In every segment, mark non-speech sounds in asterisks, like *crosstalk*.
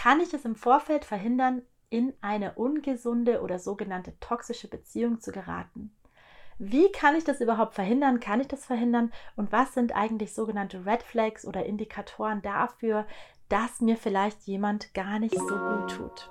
kann ich es im Vorfeld verhindern, in eine ungesunde oder sogenannte toxische Beziehung zu geraten? Wie kann ich das überhaupt verhindern? Kann ich das verhindern? Und was sind eigentlich sogenannte Red Flags oder Indikatoren dafür, dass mir vielleicht jemand gar nicht so gut tut?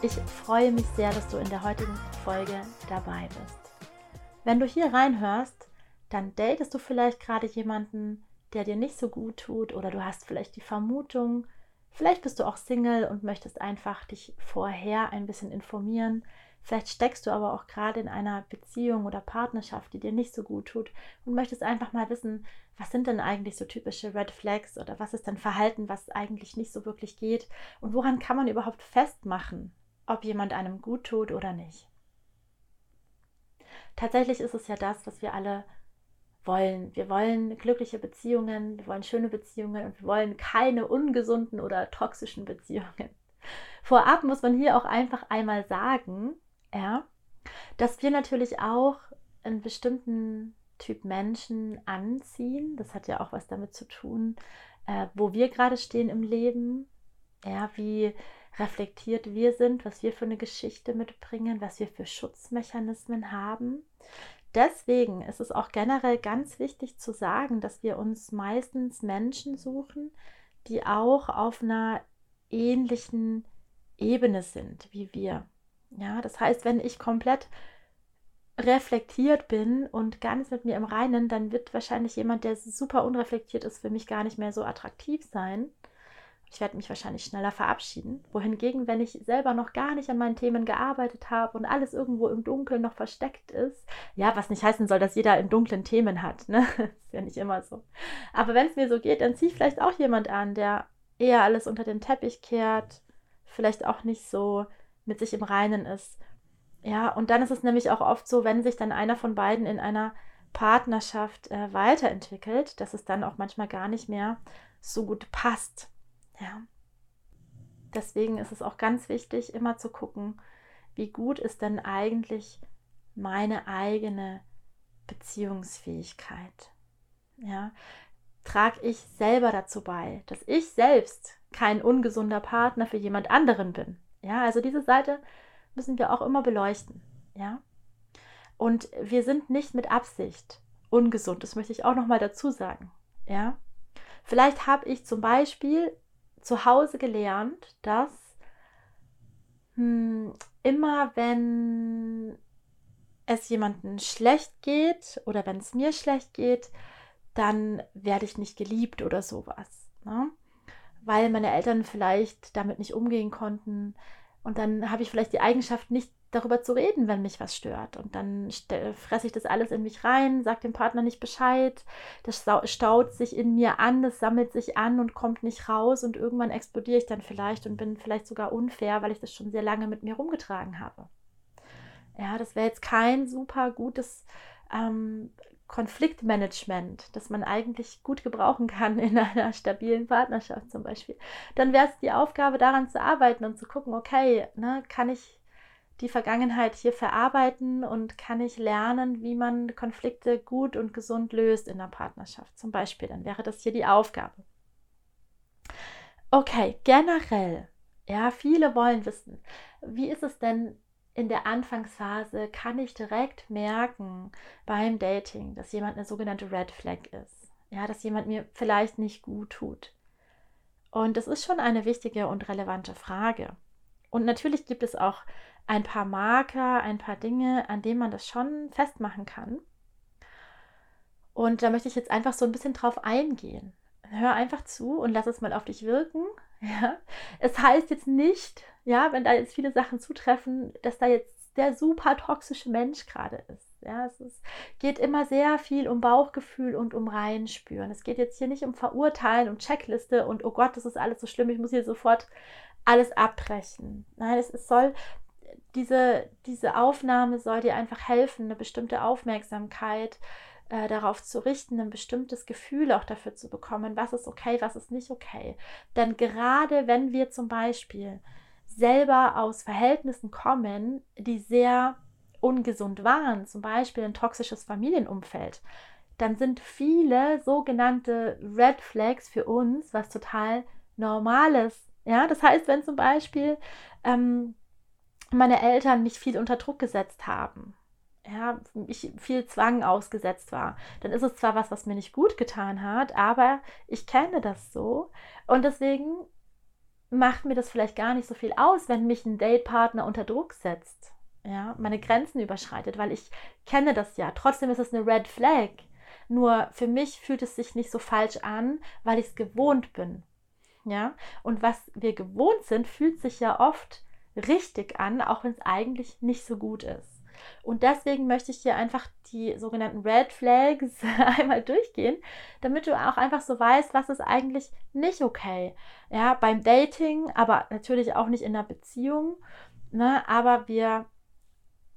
Ich freue mich sehr, dass du in der heutigen Folge dabei bist. Wenn du hier reinhörst, dann datest du vielleicht gerade jemanden, der dir nicht so gut tut oder du hast vielleicht die Vermutung, vielleicht bist du auch Single und möchtest einfach dich vorher ein bisschen informieren. Vielleicht steckst du aber auch gerade in einer Beziehung oder Partnerschaft, die dir nicht so gut tut und möchtest einfach mal wissen, was sind denn eigentlich so typische Red Flags oder was ist denn Verhalten, was eigentlich nicht so wirklich geht und woran kann man überhaupt festmachen, ob jemand einem gut tut oder nicht. Tatsächlich ist es ja das, was wir alle wollen. Wir wollen glückliche Beziehungen, wir wollen schöne Beziehungen und wir wollen keine ungesunden oder toxischen Beziehungen. *laughs* Vorab muss man hier auch einfach einmal sagen, ja, dass wir natürlich auch einen bestimmten Typ Menschen anziehen. Das hat ja auch was damit zu tun, äh, wo wir gerade stehen im Leben. Ja, wie reflektiert wir sind, was wir für eine Geschichte mitbringen, was wir für Schutzmechanismen haben. Deswegen ist es auch generell ganz wichtig zu sagen, dass wir uns meistens Menschen suchen, die auch auf einer ähnlichen Ebene sind wie wir. Ja, das heißt, wenn ich komplett reflektiert bin und ganz mit mir im Reinen, dann wird wahrscheinlich jemand, der super unreflektiert ist, für mich gar nicht mehr so attraktiv sein. Ich werde mich wahrscheinlich schneller verabschieden. Wohingegen, wenn ich selber noch gar nicht an meinen Themen gearbeitet habe und alles irgendwo im Dunkeln noch versteckt ist, ja, was nicht heißen soll, dass jeder in dunklen Themen hat, ne? *laughs* ist ja nicht immer so. Aber wenn es mir so geht, dann ziehe ich vielleicht auch jemand an, der eher alles unter den Teppich kehrt, vielleicht auch nicht so mit sich im Reinen ist. Ja, und dann ist es nämlich auch oft so, wenn sich dann einer von beiden in einer Partnerschaft äh, weiterentwickelt, dass es dann auch manchmal gar nicht mehr so gut passt. Ja. Deswegen ist es auch ganz wichtig, immer zu gucken, wie gut ist denn eigentlich meine eigene Beziehungsfähigkeit. Ja, trage ich selber dazu bei, dass ich selbst kein ungesunder Partner für jemand anderen bin. Ja, also diese Seite müssen wir auch immer beleuchten. Ja, und wir sind nicht mit Absicht ungesund. Das möchte ich auch noch mal dazu sagen. Ja, vielleicht habe ich zum Beispiel zu Hause gelernt, dass hm, immer wenn es jemandem schlecht geht oder wenn es mir schlecht geht, dann werde ich nicht geliebt oder sowas. Ne? Weil meine Eltern vielleicht damit nicht umgehen konnten. Und dann habe ich vielleicht die Eigenschaft nicht darüber zu reden, wenn mich was stört. Und dann fresse ich das alles in mich rein, sage dem Partner nicht Bescheid. Das staut sich in mir an, das sammelt sich an und kommt nicht raus. Und irgendwann explodiere ich dann vielleicht und bin vielleicht sogar unfair, weil ich das schon sehr lange mit mir rumgetragen habe. Ja, das wäre jetzt kein super gutes ähm, Konfliktmanagement, das man eigentlich gut gebrauchen kann in einer stabilen Partnerschaft zum Beispiel. Dann wäre es die Aufgabe, daran zu arbeiten und zu gucken, okay, ne, kann ich die Vergangenheit hier verarbeiten und kann ich lernen, wie man Konflikte gut und gesund löst in der Partnerschaft. Zum Beispiel, dann wäre das hier die Aufgabe. Okay, generell, ja, viele wollen wissen, wie ist es denn in der Anfangsphase? Kann ich direkt merken beim Dating, dass jemand eine sogenannte Red Flag ist? Ja, dass jemand mir vielleicht nicht gut tut. Und das ist schon eine wichtige und relevante Frage. Und natürlich gibt es auch ein paar Marker, ein paar Dinge, an denen man das schon festmachen kann. Und da möchte ich jetzt einfach so ein bisschen drauf eingehen. Hör einfach zu und lass es mal auf dich wirken. *laughs* Ja? Es heißt jetzt nicht, ja, wenn da jetzt viele Sachen zutreffen, dass da jetzt der super toxische Mensch gerade ist. Ja, es ist, geht immer sehr viel um Bauchgefühl und um Reinspüren. Es geht jetzt hier nicht um Verurteilen, um Checkliste und oh Gott, das ist alles so schlimm, ich muss hier sofort alles abbrechen. Nein, es, es soll diese, diese Aufnahme soll dir einfach helfen, eine bestimmte Aufmerksamkeit äh, darauf zu richten, ein bestimmtes Gefühl auch dafür zu bekommen, was ist okay, was ist nicht okay. Denn gerade wenn wir zum Beispiel selber aus Verhältnissen kommen, die sehr ungesund waren, zum Beispiel ein toxisches Familienumfeld, dann sind viele sogenannte Red Flags für uns was total Normales. Ja, das heißt, wenn zum Beispiel ähm, meine Eltern mich viel unter Druck gesetzt haben, ja, ich viel Zwang ausgesetzt war, dann ist es zwar was, was mir nicht gut getan hat, aber ich kenne das so und deswegen macht mir das vielleicht gar nicht so viel aus, wenn mich ein Datepartner unter Druck setzt, ja, meine Grenzen überschreitet, weil ich kenne das ja. Trotzdem ist es eine Red Flag. Nur für mich fühlt es sich nicht so falsch an, weil ich es gewohnt bin. Ja, und was wir gewohnt sind, fühlt sich ja oft richtig an, auch wenn es eigentlich nicht so gut ist. Und deswegen möchte ich hier einfach die sogenannten Red Flags *laughs* einmal durchgehen, damit du auch einfach so weißt, was ist eigentlich nicht okay. Ja, beim Dating, aber natürlich auch nicht in einer Beziehung. Ne? Aber wir,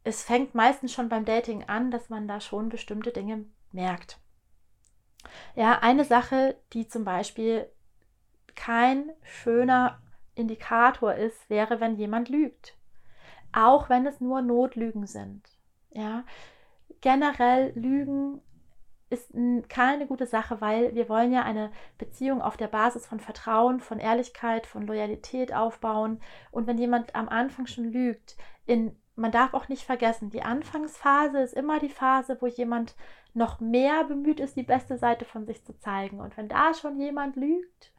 es fängt meistens schon beim Dating an, dass man da schon bestimmte Dinge merkt. Ja, eine Sache, die zum Beispiel kein schöner Indikator ist, wäre, wenn jemand lügt. Auch wenn es nur Notlügen sind. Ja, generell Lügen ist keine gute Sache, weil wir wollen ja eine Beziehung auf der Basis von Vertrauen, von Ehrlichkeit, von Loyalität aufbauen. Und wenn jemand am Anfang schon lügt, in, man darf auch nicht vergessen, die Anfangsphase ist immer die Phase, wo jemand noch mehr bemüht ist, die beste Seite von sich zu zeigen. Und wenn da schon jemand lügt,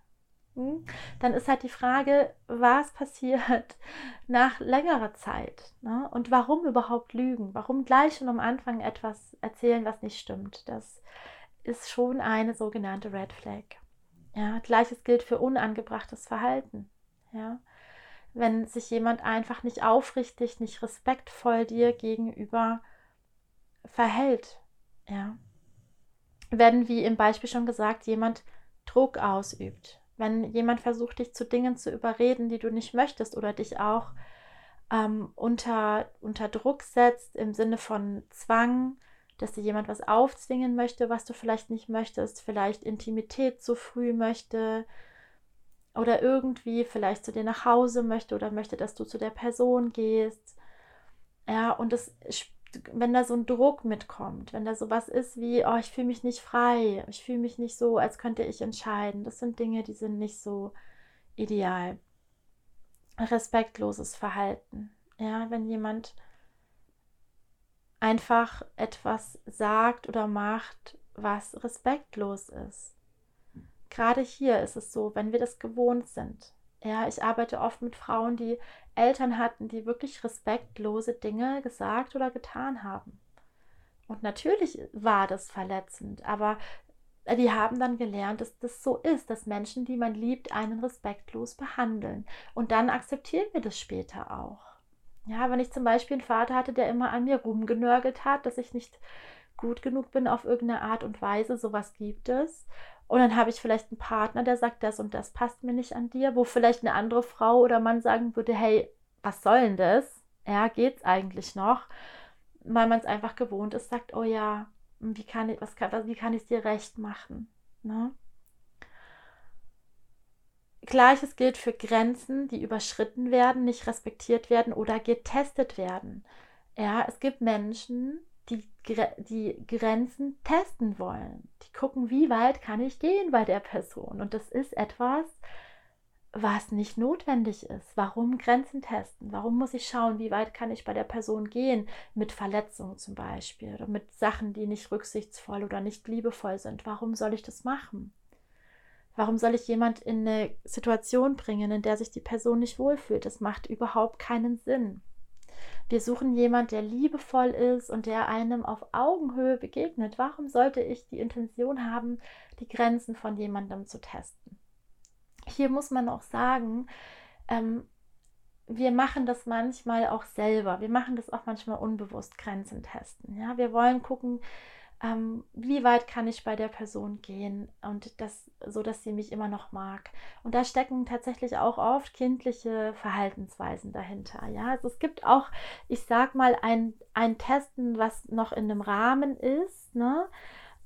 dann ist halt die Frage, was passiert *laughs* nach längerer Zeit ne? und warum überhaupt lügen? Warum gleich schon am Anfang etwas erzählen, was nicht stimmt? Das ist schon eine sogenannte Red Flag. Ja, gleiches gilt für unangebrachtes Verhalten. Ja, wenn sich jemand einfach nicht aufrichtig, nicht respektvoll dir gegenüber verhält. Ja, wenn, wie im Beispiel schon gesagt, jemand Druck ausübt, wenn jemand versucht, dich zu Dingen zu überreden, die du nicht möchtest oder dich auch ähm, unter, unter Druck setzt im Sinne von Zwang, dass dir jemand was aufzwingen möchte, was du vielleicht nicht möchtest, vielleicht Intimität zu früh möchte oder irgendwie vielleicht zu dir nach Hause möchte oder möchte, dass du zu der Person gehst. Ja, und es wenn da so ein Druck mitkommt, wenn da sowas ist wie, oh, ich fühle mich nicht frei, ich fühle mich nicht so, als könnte ich entscheiden, das sind Dinge, die sind nicht so ideal. Respektloses Verhalten. Ja, wenn jemand einfach etwas sagt oder macht, was respektlos ist. Gerade hier ist es so, wenn wir das gewohnt sind, ja, ich arbeite oft mit Frauen, die Eltern hatten, die wirklich respektlose Dinge gesagt oder getan haben. Und natürlich war das verletzend, aber die haben dann gelernt, dass das so ist, dass Menschen, die man liebt, einen respektlos behandeln. Und dann akzeptieren wir das später auch. Ja, wenn ich zum Beispiel einen Vater hatte, der immer an mir rumgenörgelt hat, dass ich nicht gut genug bin auf irgendeine Art und Weise, sowas gibt es. Und dann habe ich vielleicht einen Partner, der sagt, das und das passt mir nicht an dir, wo vielleicht eine andere Frau oder Mann sagen würde, hey, was soll denn das? Ja, geht's eigentlich noch? Weil man es einfach gewohnt ist, sagt, oh ja, wie kann ich, was kann, wie kann ich es dir recht machen? Ne? Gleiches gilt für Grenzen, die überschritten werden, nicht respektiert werden oder getestet werden. Ja, es gibt Menschen, die, die Grenzen testen wollen. Die gucken, wie weit kann ich gehen bei der Person. Und das ist etwas, was nicht notwendig ist. Warum Grenzen testen? Warum muss ich schauen, wie weit kann ich bei der Person gehen? Mit Verletzungen zum Beispiel oder mit Sachen, die nicht rücksichtsvoll oder nicht liebevoll sind. Warum soll ich das machen? Warum soll ich jemand in eine Situation bringen, in der sich die Person nicht wohlfühlt? Das macht überhaupt keinen Sinn. Wir suchen jemanden, der liebevoll ist und der einem auf Augenhöhe begegnet. Warum sollte ich die Intention haben, die Grenzen von jemandem zu testen? Hier muss man auch sagen, ähm, wir machen das manchmal auch selber. Wir machen das auch manchmal unbewusst, Grenzen testen. Ja, wir wollen gucken, ähm, wie weit kann ich bei der Person gehen und das so, dass sie mich immer noch mag. Und da stecken tatsächlich auch oft kindliche Verhaltensweisen dahinter. Ja, also es gibt auch, ich sag mal, ein, ein Testen, was noch in einem Rahmen ist, ne?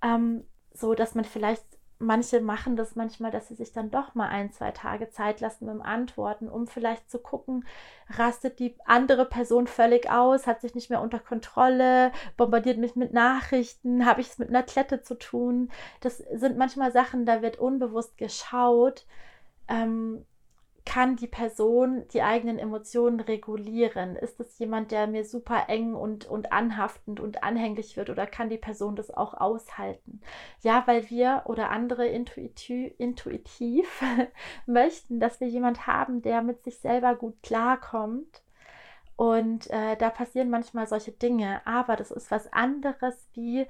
Ähm, so dass man vielleicht manche machen das manchmal, dass sie sich dann doch mal ein, zwei Tage Zeit lassen beim Antworten, um vielleicht zu gucken, rastet die andere Person völlig aus, hat sich nicht mehr unter Kontrolle, bombardiert mich mit Nachrichten, habe ich es mit einer Klette zu tun. Das sind manchmal Sachen, da wird unbewusst geschaut. Ähm, kann die Person die eigenen Emotionen regulieren? Ist es jemand, der mir super eng und, und anhaftend und anhänglich wird oder kann die Person das auch aushalten? Ja, weil wir oder andere intuitiv, intuitiv *laughs* möchten, dass wir jemand haben, der mit sich selber gut klarkommt. Und äh, da passieren manchmal solche Dinge, aber das ist was anderes wie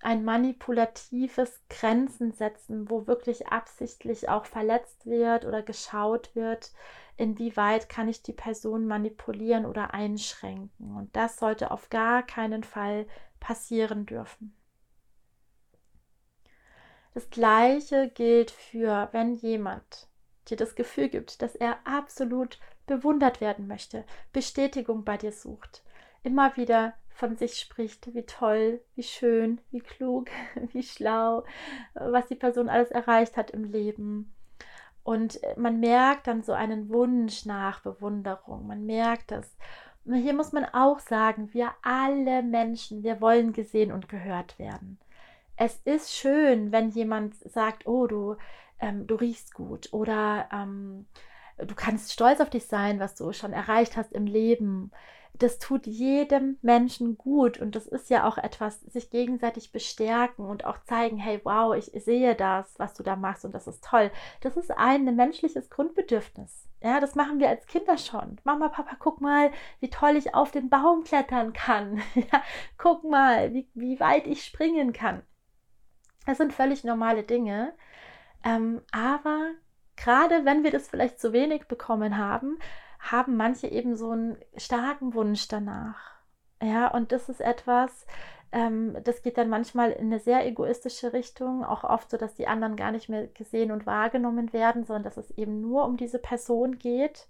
ein manipulatives Grenzen setzen, wo wirklich absichtlich auch verletzt wird oder geschaut wird, inwieweit kann ich die Person manipulieren oder einschränken. Und das sollte auf gar keinen Fall passieren dürfen. Das gleiche gilt für, wenn jemand dir das Gefühl gibt, dass er absolut bewundert werden möchte, Bestätigung bei dir sucht, immer wieder von sich spricht, wie toll, wie schön, wie klug, *laughs* wie schlau, was die Person alles erreicht hat im Leben. Und man merkt dann so einen Wunsch nach Bewunderung. Man merkt das. Und hier muss man auch sagen, wir alle Menschen, wir wollen gesehen und gehört werden. Es ist schön, wenn jemand sagt, oh, du, ähm, du riechst gut oder ähm, du kannst stolz auf dich sein, was du schon erreicht hast im Leben das tut jedem Menschen gut und das ist ja auch etwas, sich gegenseitig bestärken und auch zeigen, hey, wow, ich sehe das, was du da machst und das ist toll. Das ist ein menschliches Grundbedürfnis. Ja, das machen wir als Kinder schon. Mama, Papa, guck mal, wie toll ich auf den Baum klettern kann. *laughs* Ja, guck mal, wie, wie weit ich springen kann. Das sind völlig normale Dinge. Ähm, aber gerade wenn wir das vielleicht zu wenig bekommen haben, haben manche eben so einen starken Wunsch danach. Ja, und das ist etwas, ähm, das geht dann manchmal in eine sehr egoistische Richtung, auch oft so, dass die anderen gar nicht mehr gesehen und wahrgenommen werden, sondern dass es eben nur um diese Person geht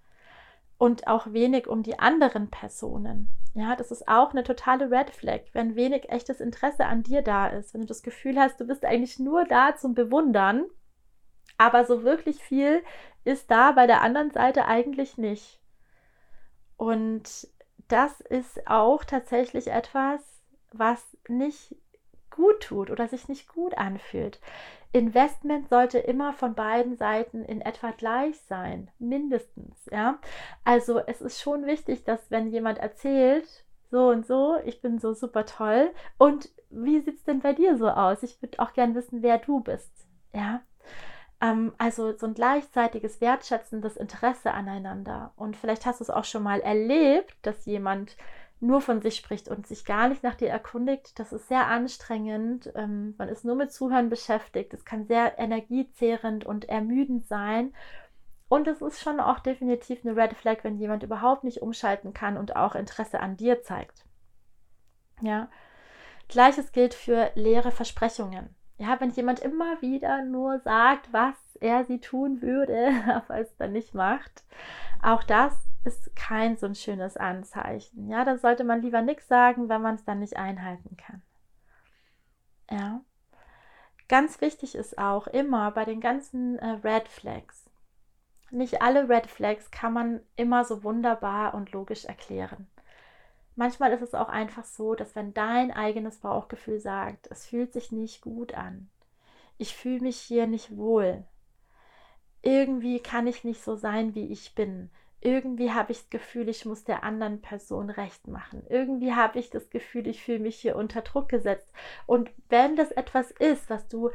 und auch wenig um die anderen Personen. Ja, das ist auch eine totale Red Flag, wenn wenig echtes Interesse an dir da ist, wenn du das Gefühl hast, du bist eigentlich nur da zum Bewundern, aber so wirklich viel ist da bei der anderen Seite eigentlich nicht. Und das ist auch tatsächlich etwas, was nicht gut tut oder sich nicht gut anfühlt. Investment sollte immer von beiden Seiten in etwa gleich sein, mindestens, ja. Also es ist schon wichtig, dass wenn jemand erzählt, so und so, ich bin so super toll und wie sieht es denn bei dir so aus? Ich würde auch gern wissen, wer du bist, ja. Ähm, also so ein gleichzeitiges wertschätzendes Interesse aneinander. Und vielleicht hast du es auch schon mal erlebt, dass jemand nur von sich spricht und sich gar nicht nach dir erkundigt. Das ist sehr anstrengend. Ähm, man ist nur mit Zuhören beschäftigt. Es kann sehr energiezehrend und ermüdend sein. Und es ist schon auch definitiv eine Red Flag, wenn jemand überhaupt nicht umschalten kann und auch Interesse an dir zeigt. Ja. Gleiches gilt für leere Versprechungen ja, wenn jemand immer wieder nur sagt, was er sie tun würde, *laughs* aber es dann nicht macht, auch das ist kein so ein schönes Anzeichen. Ja, da sollte man lieber nichts sagen, wenn man es dann nicht einhalten kann. Ja. Ganz wichtig ist auch immer bei den ganzen äh, Red Flags. Nicht alle Red Flags kann man immer so wunderbar und logisch erklären. Manchmal ist es auch einfach so, dass wenn dein eigenes Bauchgefühl sagt, es fühlt sich nicht gut an, ich fühle mich hier nicht wohl, irgendwie kann ich nicht so sein, wie ich bin, irgendwie habe ich das Gefühl, ich muss der anderen Person recht machen. Irgendwie habe ich das Gefühl, ich fühle mich hier unter Druck gesetzt. Und wenn das etwas ist, was du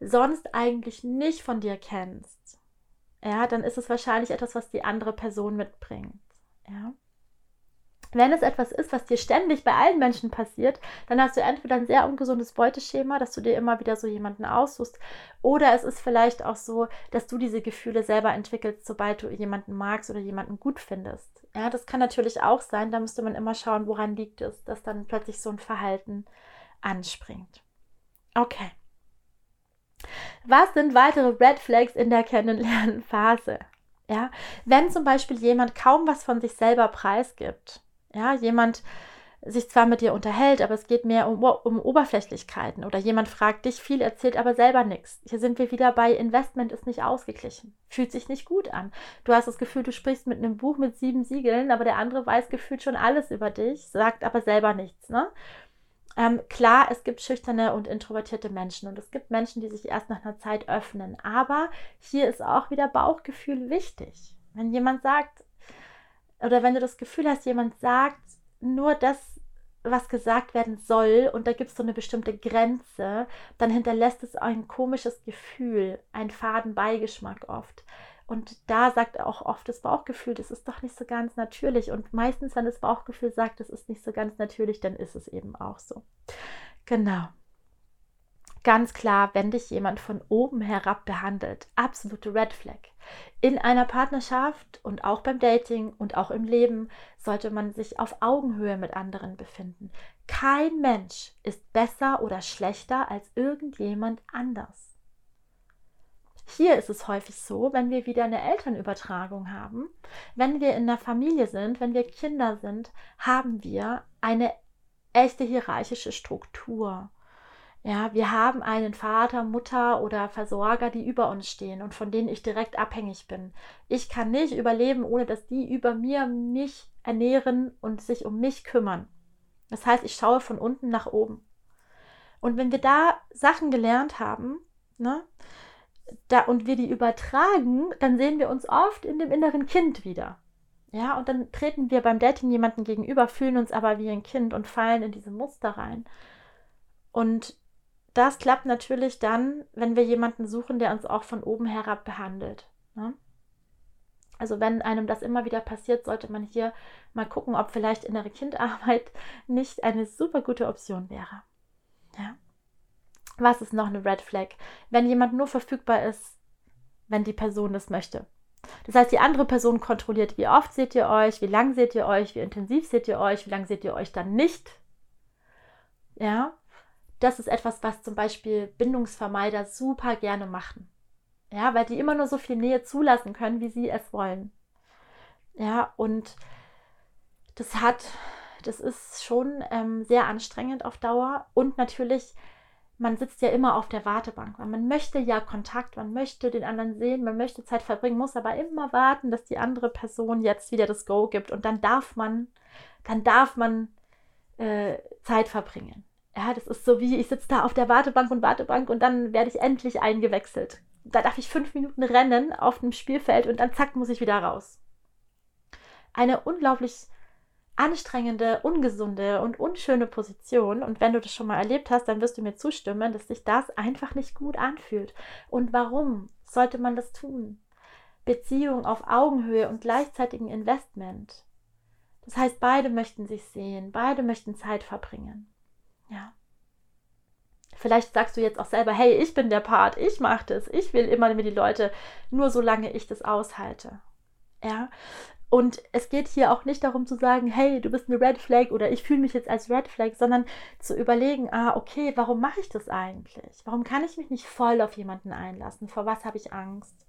sonst eigentlich nicht von dir kennst, ja, dann ist es wahrscheinlich etwas, was die andere Person mitbringt. Ja. Wenn es etwas ist, was dir ständig bei allen Menschen passiert, dann hast du entweder ein sehr ungesundes Beuteschema, dass du dir immer wieder so jemanden aussuchst, oder es ist vielleicht auch so, dass du diese Gefühle selber entwickelst, sobald du jemanden magst oder jemanden gut findest. Ja, das kann natürlich auch sein, da müsste man immer schauen, woran liegt es, dass dann plötzlich so ein Verhalten anspringt. Okay. Was sind weitere Red Flags in der Kennenlernphase? Ja, wenn zum Beispiel jemand kaum was von sich selber preisgibt, ja, jemand sich zwar mit dir unterhält, aber es geht mehr um, um Oberflächlichkeiten oder jemand fragt dich viel, erzählt aber selber nichts. Hier sind wir wieder bei Investment ist nicht ausgeglichen. Fühlt sich nicht gut an. Du hast das Gefühl, du sprichst mit einem Buch mit sieben Siegeln, aber der andere weiß gefühlt schon alles über dich, sagt aber selber nichts. Ne? Ähm, klar, es gibt schüchterne und introvertierte Menschen und es gibt Menschen, die sich erst nach einer Zeit öffnen. Aber hier ist auch wieder Bauchgefühl wichtig. Wenn jemand sagt, oder wenn du das Gefühl hast, jemand sagt nur das, was gesagt werden soll und da gibt es so eine bestimmte Grenze, dann hinterlässt es ein komisches Gefühl, einen faden Beigeschmack oft. Und da sagt auch oft das Bauchgefühl, das ist doch nicht so ganz natürlich. Und meistens, wenn das Bauchgefühl sagt, das ist nicht so ganz natürlich, dann ist es eben auch so. Genau. Ganz klar, wenn dich jemand von oben herab behandelt, absolute Red Flag. In einer Partnerschaft und auch beim Dating und auch im Leben sollte man sich auf Augenhöhe mit anderen befinden. Kein Mensch ist besser oder schlechter als irgendjemand anders. Hier ist es häufig so, wenn wir wieder eine Elternübertragung haben, wenn wir in der Familie sind, wenn wir Kinder sind, haben wir eine echte hierarchische Struktur. Ja, wir haben einen Vater, Mutter oder Versorger, die über uns stehen und von denen ich direkt abhängig bin. Ich kann nicht überleben, ohne dass die über mir mich ernähren und sich um mich kümmern. Das heißt, ich schaue von unten nach oben. Und wenn wir da Sachen gelernt haben, ne, da, und wir die übertragen, dann sehen wir uns oft in dem inneren Kind wieder. Ja, und dann treten wir beim Dating jemanden gegenüber, fühlen uns aber wie ein Kind und fallen in diese Muster rein. Und das klappt natürlich dann, wenn wir jemanden suchen, der uns auch von oben herab behandelt. Ne? Also wenn einem das immer wieder passiert, sollte man hier mal gucken, ob vielleicht innere Kindarbeit *laughs* nicht eine super gute Option wäre. Ja. Was ist noch eine Red Flag? Wenn jemand nur verfügbar ist, wenn die Person das möchte. Das heißt, die andere Person kontrolliert, wie oft seht ihr euch, wie lang seht ihr euch, wie intensiv seht ihr euch, wie lange seht ihr euch dann nicht. Ja, das ist etwas, was zum Beispiel Bindungsvermeider super gerne machen. Ja, weil die immer nur so viel Nähe zulassen können, wie sie es wollen. Ja, und das hat, das ist schon ähm, sehr anstrengend auf Dauer und natürlich man sitzt ja immer auf der Wartebank. Man möchte ja Kontakt, man möchte den anderen sehen, man möchte Zeit verbringen, muss aber immer warten, dass die andere Person jetzt wieder das Go gibt und dann darf man, dann darf man äh, Zeit verbringen. Ja, das ist so wie, ich sitze da auf der Wartebank und Wartebank und dann werde ich endlich eingewechselt. Da darf ich fünf Minuten rennen auf dem Spielfeld und dann zack, muss ich wieder raus. Eine unglaublich anstrengende, ungesunde und unschöne Position. Und wenn du das schon mal erlebt hast, dann wirst du mir zustimmen, dass sich das einfach nicht gut anfühlt. Und warum sollte man das tun? Beziehung auf Augenhöhe und gleichzeitigen Investment. Das heißt, beide möchten sich sehen, beide möchten Zeit verbringen. Ja. Vielleicht sagst du jetzt auch selber, hey, ich bin der Part, ich mache das, ich will immer mit die Leute, nur solange ich das aushalte. Ja, und es geht hier auch nicht darum zu sagen, hey, du bist eine Red Flag oder ich fühle mich jetzt als Red Flag, sondern zu überlegen, ah, okay, warum mache ich das eigentlich? Warum kann ich mich nicht voll auf jemanden einlassen? Vor was habe ich Angst?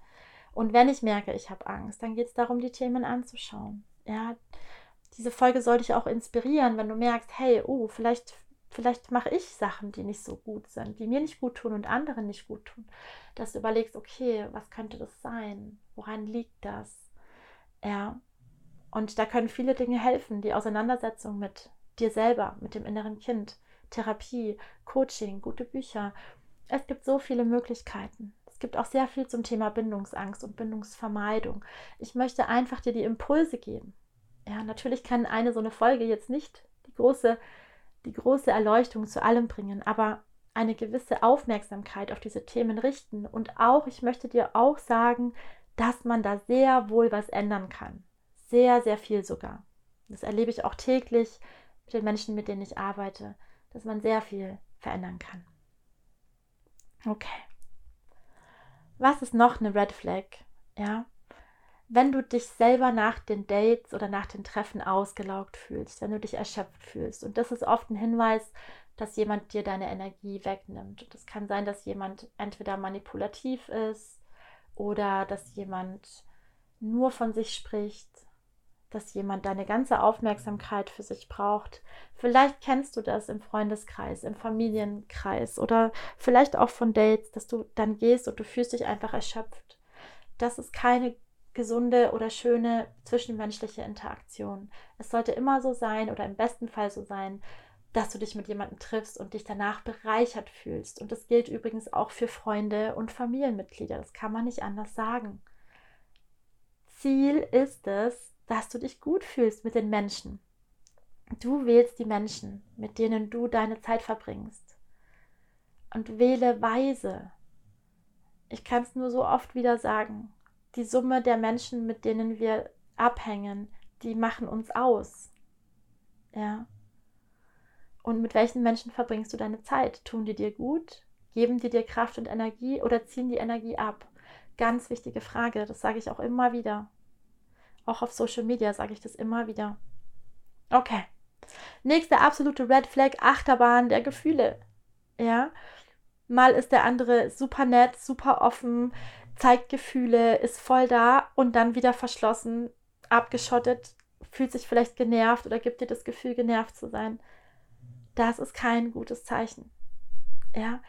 Und wenn ich merke, ich habe Angst, dann geht es darum, die Themen anzuschauen. Ja, diese Folge soll dich auch inspirieren, wenn du merkst, hey, oh, vielleicht, vielleicht mache ich Sachen, die nicht so gut sind, die mir nicht gut tun und anderen nicht gut tun. Dass du überlegst, okay, was könnte das sein? Woran liegt das? Ja, und da können viele Dinge helfen. Die Auseinandersetzung mit dir selber, mit dem inneren Kind, Therapie, Coaching, gute Bücher. Es gibt so viele Möglichkeiten. Es gibt auch sehr viel zum Thema Bindungsangst und Bindungsvermeidung. Ich möchte einfach dir die Impulse geben. Ja, natürlich kann eine so eine Folge jetzt nicht die große, die große Erleuchtung zu allem bringen, aber eine gewisse Aufmerksamkeit auf diese Themen richten. Und auch, ich möchte dir auch sagen, dass man da sehr wohl was ändern kann. Sehr, sehr viel sogar. Das erlebe ich auch täglich mit den Menschen, mit denen ich arbeite, dass man sehr viel verändern kann. Okay. Was ist noch eine Red Flag? Ja, wenn du dich selber nach den Dates oder nach den Treffen ausgelaugt fühlst, wenn du dich erschöpft fühlst. Und das ist oft ein Hinweis, dass jemand dir deine Energie wegnimmt. Und es kann sein, dass jemand entweder manipulativ ist oder dass jemand nur von sich spricht, dass jemand deine ganze Aufmerksamkeit für sich braucht. Vielleicht kennst du das im Freundeskreis, im Familienkreis oder vielleicht auch von Dates, dass du dann gehst und du fühlst dich einfach erschöpft. Das ist keine gesunde oder schöne zwischenmenschliche Interaktion. Es sollte immer so sein oder im besten Fall so sein, dass du dich mit jemandem triffst und dich danach bereichert fühlst. Und das gilt übrigens auch für Freunde und Familienmitglieder. Das kann man nicht anders sagen. Ziel ist es, dass du dich gut fühlst mit den Menschen. Du wählst die Menschen, mit denen du deine Zeit verbringst. Und wähle weise. Ich kann es nur so oft wieder sagen die Summe der Menschen, mit denen wir abhängen, die machen uns aus. Ja. Und mit welchen Menschen verbringst du deine Zeit? Tun die dir gut? Geben die dir Kraft und Energie oder ziehen die Energie ab? Ganz wichtige Frage, das sage ich auch immer wieder. Auch auf Social Media sage ich das immer wieder. Okay. Nächste absolute Red Flag, Achterbahn der Gefühle. Ja. Mal ist der andere super nett, super offen, zeigt Gefühle, ist voll da und dann wieder verschlossen, abgeschottet, fühlt sich vielleicht genervt oder gibt dir das Gefühl, genervt zu sein. Das ist kein gutes Zeichen. Ja,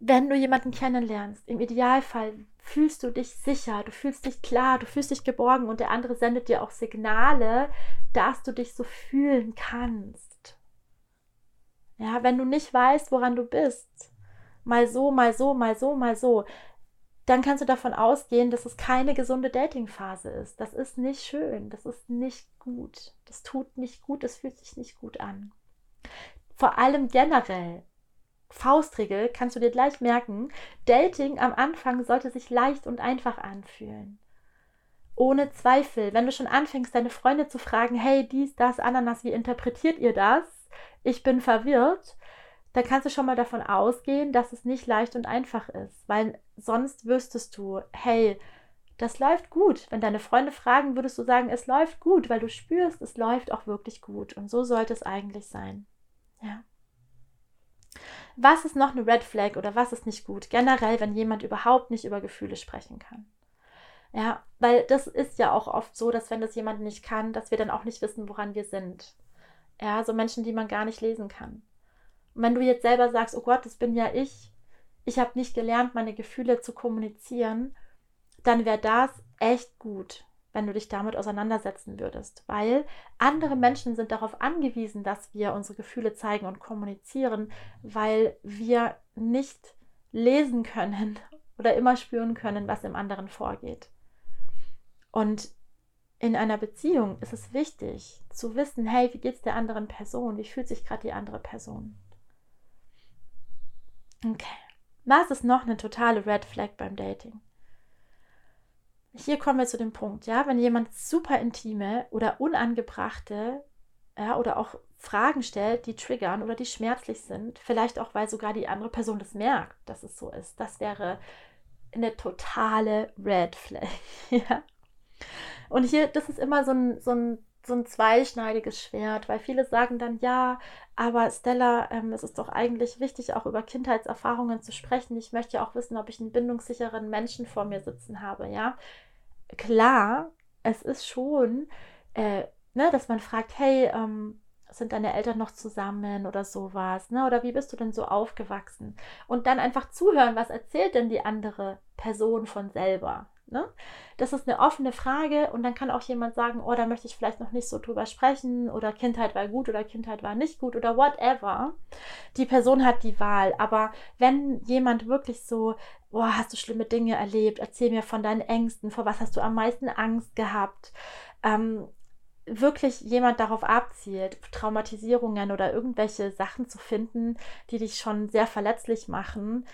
wenn du jemanden kennenlernst, im Idealfall fühlst du dich sicher, du fühlst dich klar, du fühlst dich geborgen und der andere sendet dir auch Signale, dass du dich so fühlen kannst. Ja, wenn du nicht weißt, woran du bist, mal so, mal so, mal so, mal so, dann kannst du davon ausgehen, dass es keine gesunde Datingphase ist. Das ist nicht schön, das ist nicht gut, das tut nicht gut, das fühlt sich nicht gut an. Vor allem generell. Faustregel kannst du dir gleich merken, Dating am Anfang sollte sich leicht und einfach anfühlen. Ohne Zweifel, wenn du schon anfängst, deine Freunde zu fragen, hey, dies, das, Ananas, wie interpretiert ihr das? Ich bin verwirrt, dann kannst du schon mal davon ausgehen, dass es nicht leicht und einfach ist, weil sonst wüsstest du, hey, das läuft gut. Wenn deine Freunde fragen, würdest du sagen, es läuft gut, weil du spürst, es läuft auch wirklich gut. Und so sollte es eigentlich sein. Ja. Was ist noch eine Red Flag oder was ist nicht gut? Generell, wenn jemand überhaupt nicht über Gefühle sprechen kann. Ja, weil das ist ja auch oft so, dass wenn das jemand nicht kann, dass wir dann auch nicht wissen, woran wir sind. Ja, so Menschen, die man gar nicht lesen kann. Und wenn du jetzt selber sagst, oh Gott, das bin ja ich, ich habe nicht gelernt, meine Gefühle zu kommunizieren, dann wäre das echt gut, wenn du dich damit auseinandersetzen würdest, weil andere Menschen sind darauf angewiesen, dass wir unsere Gefühle zeigen und kommunizieren, weil wir nicht lesen können *laughs* oder immer spüren können, was im anderen vorgeht. Und in einer Beziehung ist es wichtig zu wissen, hey, wie geht es der anderen Person? Wie fühlt sich gerade die andere Person? Okay. Was ist noch eine totale Red Flag beim Dating? Hier kommen wir zu dem Punkt, ja, wenn jemand super intime oder unangebrachte ja, oder auch Fragen stellt, die triggern oder die schmerzlich sind, vielleicht auch, weil sogar die andere Person das merkt, dass es so ist, das wäre eine totale Red Flag. *laughs* ja. Und hier, das ist immer so ein, so ein so ein zweischneidiges Schwert, weil viele sagen dann, ja, aber Stella, ähm, es ist doch eigentlich wichtig, auch über Kindheitserfahrungen zu sprechen. Ich möchte ja auch wissen, ob ich einen bindungssicheren Menschen vor mir sitzen habe, ja. Klar, es ist schon, äh, ne, dass man fragt, hey, ähm, sind deine Eltern noch zusammen oder sowas, ne? Oder wie bist du denn so aufgewachsen? Und dann einfach zuhören, was erzählt denn die andere Person von selber? Ne? Das ist eine offene Frage und dann kann auch jemand sagen, oh, da möchte ich vielleicht noch nicht so drüber sprechen oder Kindheit war gut oder Kindheit war nicht gut oder whatever. Die Person hat die Wahl, aber wenn jemand wirklich so, oh, hast du schlimme Dinge erlebt, erzähl mir von deinen Ängsten, vor was hast du am meisten Angst gehabt, ähm, wirklich jemand darauf abzielt, Traumatisierungen oder irgendwelche Sachen zu finden, die dich schon sehr verletzlich machen,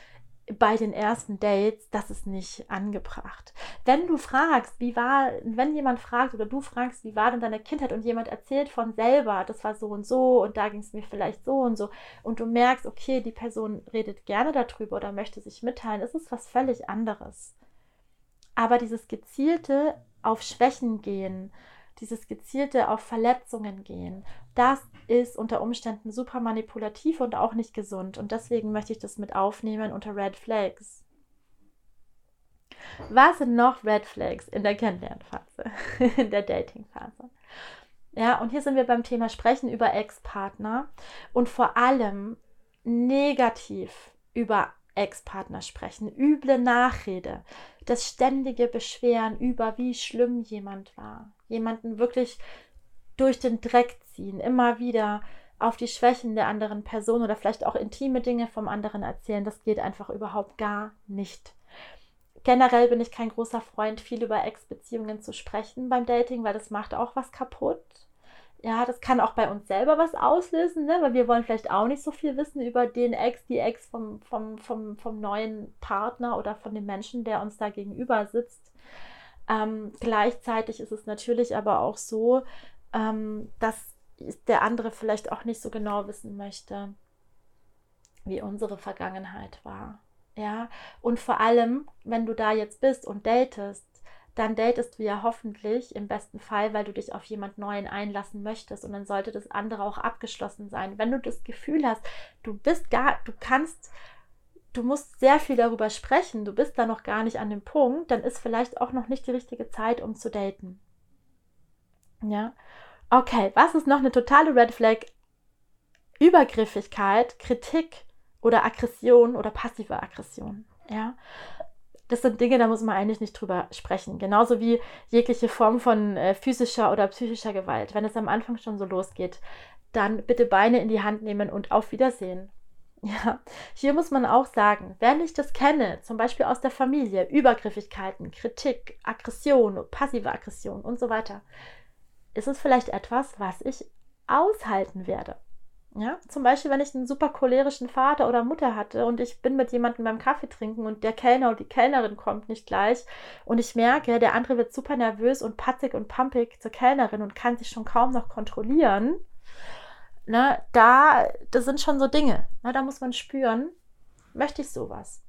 bei den ersten Dates, das ist nicht angebracht. Wenn du fragst, wie war, wenn jemand fragt oder du fragst, wie war denn deine Kindheit und jemand erzählt von selber, das war so und so und da ging es mir vielleicht so und so und du merkst, okay, die Person redet gerne darüber oder möchte sich mitteilen, ist es was völlig anderes. Aber dieses gezielte auf Schwächen gehen, dieses gezielte auf Verletzungen gehen, das ist unter Umständen super manipulativ und auch nicht gesund. Und deswegen möchte ich das mit aufnehmen unter Red Flags. Was sind noch Red Flags in der Kennenlernphase, *laughs* in der Datingphase? Ja, und hier sind wir beim Thema Sprechen über Ex-Partner und vor allem negativ über Ex-Partner sprechen, üble Nachrede, das ständige Beschweren über, wie schlimm jemand war, jemanden wirklich durch den Dreck ziehen, immer wieder auf die Schwächen der anderen Person oder vielleicht auch intime Dinge vom anderen erzählen, das geht einfach überhaupt gar nicht. Generell bin ich kein großer Freund, viel über Ex-Beziehungen zu sprechen beim Dating, weil das macht auch was kaputt. Ja, das kann auch bei uns selber was auslösen, ne? weil wir wollen vielleicht auch nicht so viel wissen über den Ex, die Ex vom, vom, vom, vom neuen Partner oder von dem Menschen, der uns da gegenüber sitzt. Ähm, gleichzeitig ist es natürlich aber auch so, ähm, dass der andere vielleicht auch nicht so genau wissen möchte, wie unsere Vergangenheit war. Ja, und vor allem, wenn du da jetzt bist und datest, dann datest du ja hoffentlich im besten Fall, weil du dich auf jemand Neuen einlassen möchtest und dann sollte das andere auch abgeschlossen sein. Wenn du das Gefühl hast, du bist gar, du kannst, du musst sehr viel darüber sprechen, du bist da noch gar nicht an dem Punkt, dann ist vielleicht auch noch nicht die richtige Zeit, um zu daten. Ja, Okay, was ist noch eine totale Red Flag? Übergriffigkeit, Kritik oder Aggression oder passive Aggression. Ja, das sind Dinge, da muss man eigentlich nicht drüber sprechen. Genauso wie jegliche Form von äh, physischer oder psychischer Gewalt. Wenn es am Anfang schon so losgeht, dann bitte Beine in die Hand nehmen und auf Wiedersehen. *laughs* Ja, hier muss man auch sagen, wenn ich das kenne, zum Beispiel aus der Familie, Übergriffigkeiten, Kritik, Aggression, passive Aggression und so weiter, ist es vielleicht etwas, was ich aushalten werde. Ja, zum Beispiel, wenn ich einen super cholerischen Vater oder Mutter hatte und ich bin mit jemandem beim Kaffee trinken und der Kellner und die Kellnerin kommt nicht gleich und ich merke, der andere wird super nervös und patzig und pumpig zur Kellnerin und kann sich schon kaum noch kontrollieren. Ne, da, das sind schon so Dinge. Ne, da muss man spüren, möchte ich sowas.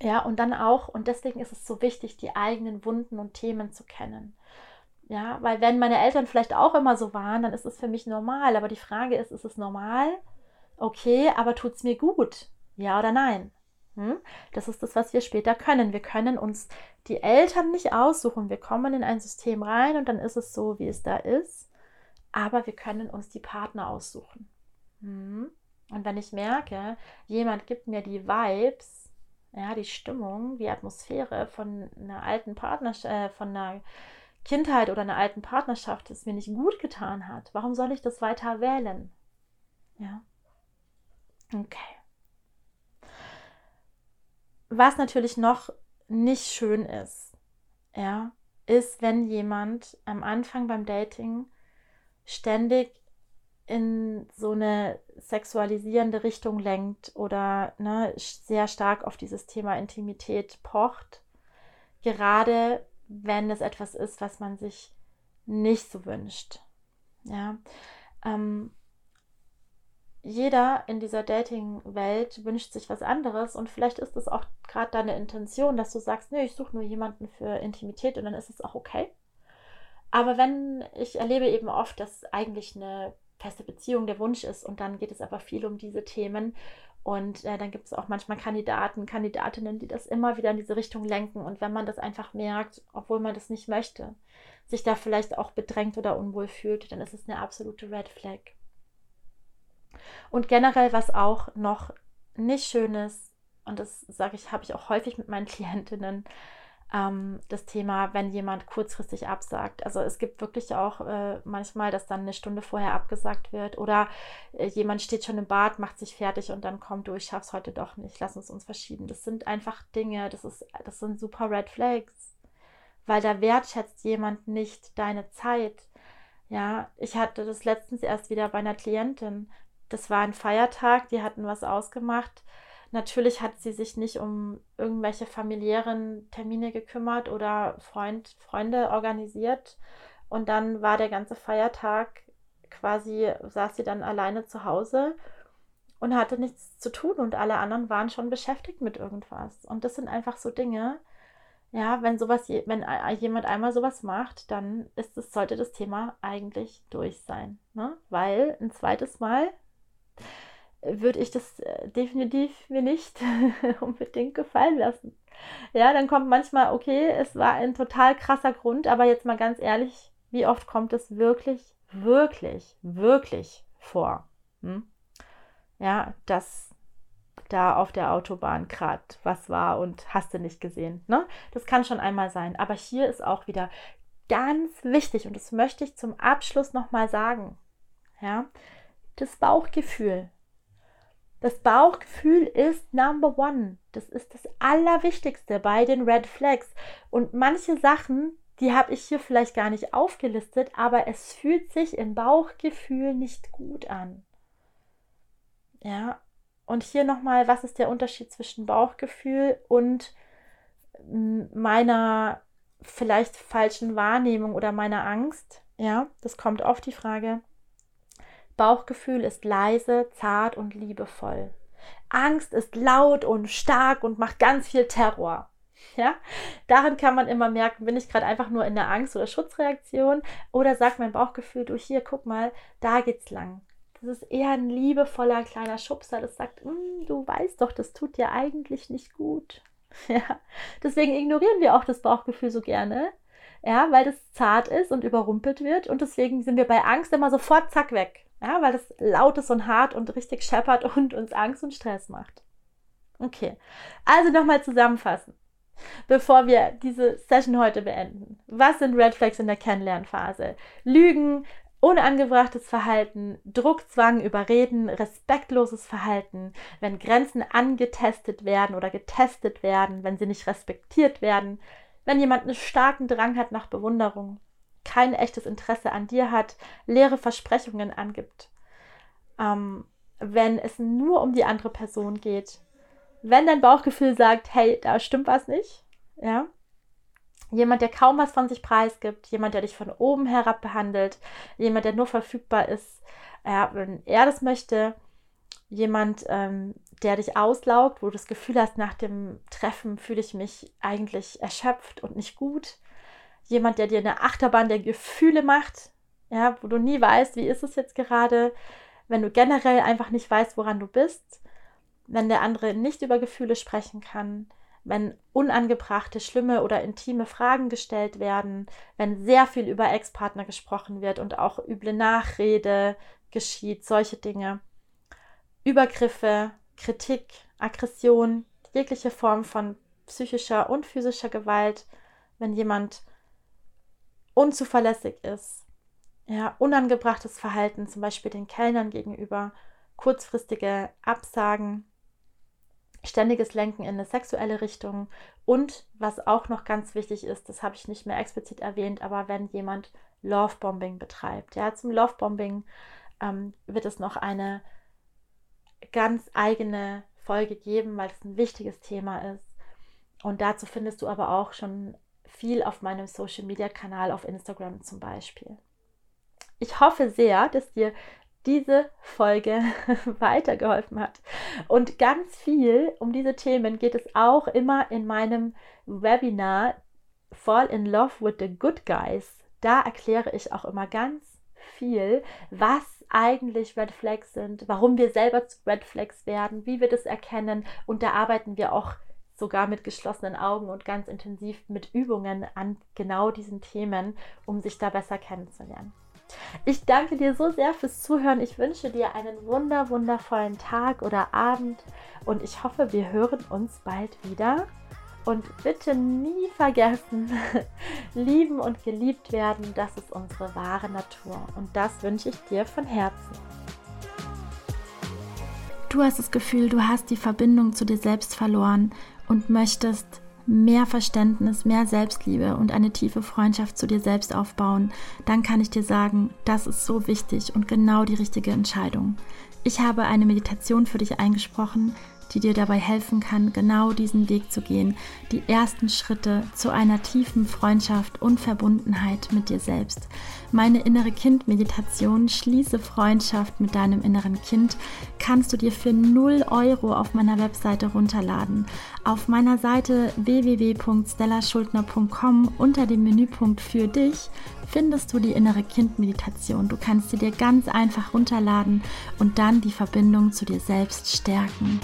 Ja, und dann auch, und deswegen ist es so wichtig, die eigenen Wunden und Themen zu kennen. Ja, weil wenn meine Eltern vielleicht auch immer so waren, dann ist es für mich normal. Aber die Frage ist, ist es normal? Okay, aber tut es mir gut? Ja oder nein? Hm? Das ist das, was wir später können. Wir können uns die Eltern nicht aussuchen. Wir kommen in ein System rein und dann ist es so, wie es da ist. Aber wir können uns die Partner aussuchen. Hm? Und wenn ich merke, jemand gibt mir die Vibes, ja, die Stimmung, die Atmosphäre von einer alten Partnerschaft, äh, von einer Kindheit oder einer alten Partnerschaft es mir nicht gut getan hat, warum soll ich das weiter wählen? Ja. Okay. Was natürlich noch nicht schön ist, ja, ist, wenn jemand am Anfang beim Dating ständig in so eine sexualisierende Richtung lenkt oder ne, sehr stark auf dieses Thema Intimität pocht. Gerade wenn es etwas ist, was man sich nicht so wünscht. Ja. Ähm, jeder in dieser Dating-Welt wünscht sich was anderes und vielleicht ist es auch gerade deine Intention, dass du sagst, nee, ich suche nur jemanden für Intimität und dann ist es auch okay. Aber wenn ich erlebe eben oft, dass eigentlich eine feste Beziehung der Wunsch ist und dann geht es aber viel um diese Themen und äh, dann gibt es auch manchmal Kandidaten, Kandidatinnen, die das immer wieder in diese Richtung lenken. Und wenn man das einfach merkt, obwohl man das nicht möchte, sich da vielleicht auch bedrängt oder unwohl fühlt, dann ist es eine absolute Red Flag. Und generell, was auch noch nicht schön ist, und das sage ich, habe ich auch häufig mit meinen *laughs* Klientinnen, ähm, das Thema, wenn jemand kurzfristig absagt. Also es gibt wirklich auch äh, manchmal, dass dann eine Stunde vorher abgesagt wird oder äh, jemand steht schon im Bad, macht sich fertig und dann kommt du, ich schaff's heute doch nicht, lass uns uns verschieben. Das sind einfach Dinge, das ist, das sind super Red Flags, weil da wertschätzt jemand nicht deine Zeit. Ja, ich hatte das letztens erst wieder bei einer Klientin. Das war ein Feiertag, die hatten was ausgemacht Natürlich hat sie sich nicht um irgendwelche familiären Termine gekümmert oder Freund, Freunde organisiert. Und dann war der ganze Feiertag quasi, saß sie dann alleine zu Hause und hatte nichts zu tun und alle anderen waren schon beschäftigt mit irgendwas. Und das sind einfach so Dinge, ja, wenn sowas, wenn jemand einmal sowas macht, dann ist es, sollte das Thema eigentlich durch sein. Ne? Weil ein zweites Mal würde ich das äh, definitiv mir nicht *laughs* unbedingt gefallen lassen. Ja, dann kommt manchmal, okay, es war ein total krasser Grund, aber jetzt mal ganz ehrlich, wie oft kommt es wirklich, wirklich, wirklich vor? Hm? Ja, dass da auf der Autobahn gerade was war und hast du nicht gesehen. Ne? Das kann schon einmal sein. Aber hier ist auch wieder ganz wichtig und das möchte ich zum Abschluss nochmal sagen. Ja, das Bauchgefühl. Das Bauchgefühl ist Number One. Das ist das Allerwichtigste bei den Red Flags. Und manche Sachen, die habe ich hier vielleicht gar nicht aufgelistet, aber es fühlt sich im Bauchgefühl nicht gut an. Ja, und hier nochmal, was ist der Unterschied zwischen Bauchgefühl und meiner vielleicht falschen Wahrnehmung oder meiner Angst? Ja, das kommt oft die Frage. Bauchgefühl ist leise, zart und liebevoll. Angst ist laut und stark und macht ganz viel Terror. Ja, daran kann man immer merken, bin ich gerade einfach nur in der Angst- oder Schutzreaktion oder sagt mein Bauchgefühl, du hier, guck mal, da geht's lang. Das ist eher ein liebevoller kleiner Schubser, das sagt, hm, du weißt doch, das tut dir eigentlich nicht gut. *laughs* Ja, deswegen ignorieren wir auch das Bauchgefühl so gerne, ja, weil das zart ist und überrumpelt wird und deswegen sind wir bei Angst immer sofort zack weg. Ja, weil das laut ist und hart und richtig scheppert und uns Angst und Stress macht. Okay, also nochmal zusammenfassen, bevor wir diese Session heute beenden. Was sind Red Flags in der Kennenlernphase? Lügen, unangebrachtes Verhalten, Druckzwang, Überreden, respektloses Verhalten, wenn Grenzen angetestet werden oder getestet werden, wenn sie nicht respektiert werden, wenn jemand einen starken Drang hat nach Bewunderung, kein echtes Interesse an dir hat, leere Versprechungen angibt, ähm, wenn es nur um die andere Person geht, wenn dein Bauchgefühl sagt, hey, da stimmt was nicht, ja, jemand, der kaum was von sich preisgibt, jemand, der dich von oben herab behandelt, jemand, der nur verfügbar ist, ja, wenn er das möchte, jemand, ähm, der dich auslaugt, wo du das Gefühl hast, nach dem Treffen fühle ich mich eigentlich erschöpft und nicht gut, jemand, der dir eine Achterbahn der Gefühle macht, ja, wo du nie weißt, wie ist es jetzt gerade, wenn du generell einfach nicht weißt, woran du bist, wenn der andere nicht über Gefühle sprechen kann, wenn unangebrachte, schlimme oder intime Fragen gestellt werden, wenn sehr viel über Ex-Partner gesprochen wird und auch üble Nachrede geschieht, solche Dinge. Übergriffe, Kritik, Aggression, jegliche Form von psychischer und physischer Gewalt, wenn jemand unzuverlässig ist, ja, unangebrachtes Verhalten, zum Beispiel den Kellnern gegenüber, kurzfristige Absagen, ständiges Lenken in eine sexuelle Richtung und was auch noch ganz wichtig ist, das habe ich nicht mehr explizit erwähnt, aber wenn jemand Lovebombing betreibt, ja, zum Lovebombing ähm, wird es noch eine ganz eigene Folge geben, weil es ein wichtiges Thema ist. Und dazu findest du aber auch schon viel auf meinem Social Media Kanal auf Instagram zum Beispiel. Ich hoffe sehr, dass dir diese Folge *laughs* weitergeholfen hat. Und ganz viel um diese Themen geht es auch immer in meinem Webinar Fall in Love with the Good Guys. Da erkläre ich auch immer ganz viel, was eigentlich Red Flags sind, warum wir selber zu Red Flags werden, wie wir das erkennen. Und da arbeiten wir auch sogar mit geschlossenen Augen und ganz intensiv mit Übungen an genau diesen Themen, um sich da besser kennenzulernen. Ich danke dir so sehr fürs Zuhören. Ich wünsche dir einen wunder, wundervollen Tag oder Abend und ich hoffe, wir hören uns bald wieder. Und bitte nie vergessen, *laughs* lieben und geliebt werden, das ist unsere wahre Natur. Und das wünsche ich dir von Herzen. Du hast das Gefühl, du hast die Verbindung zu dir selbst verloren und möchtest mehr Verständnis, mehr Selbstliebe und eine tiefe Freundschaft zu dir selbst aufbauen, dann kann ich dir sagen, das ist so wichtig und genau die richtige Entscheidung. Ich habe eine Meditation für dich eingesprochen, die dir dabei helfen kann, genau diesen Weg zu gehen, die ersten Schritte zu einer tiefen Freundschaft und Verbundenheit mit dir selbst. Meine innere Kind-Meditation Schließe Freundschaft mit deinem inneren Kind kannst du dir für 0 Euro auf meiner Webseite runterladen. Auf meiner Seite www.stellaschuldner.com unter dem Menüpunkt für dich findest du die innere Kind-Meditation. Du kannst sie dir ganz einfach runterladen und dann die Verbindung zu dir selbst stärken.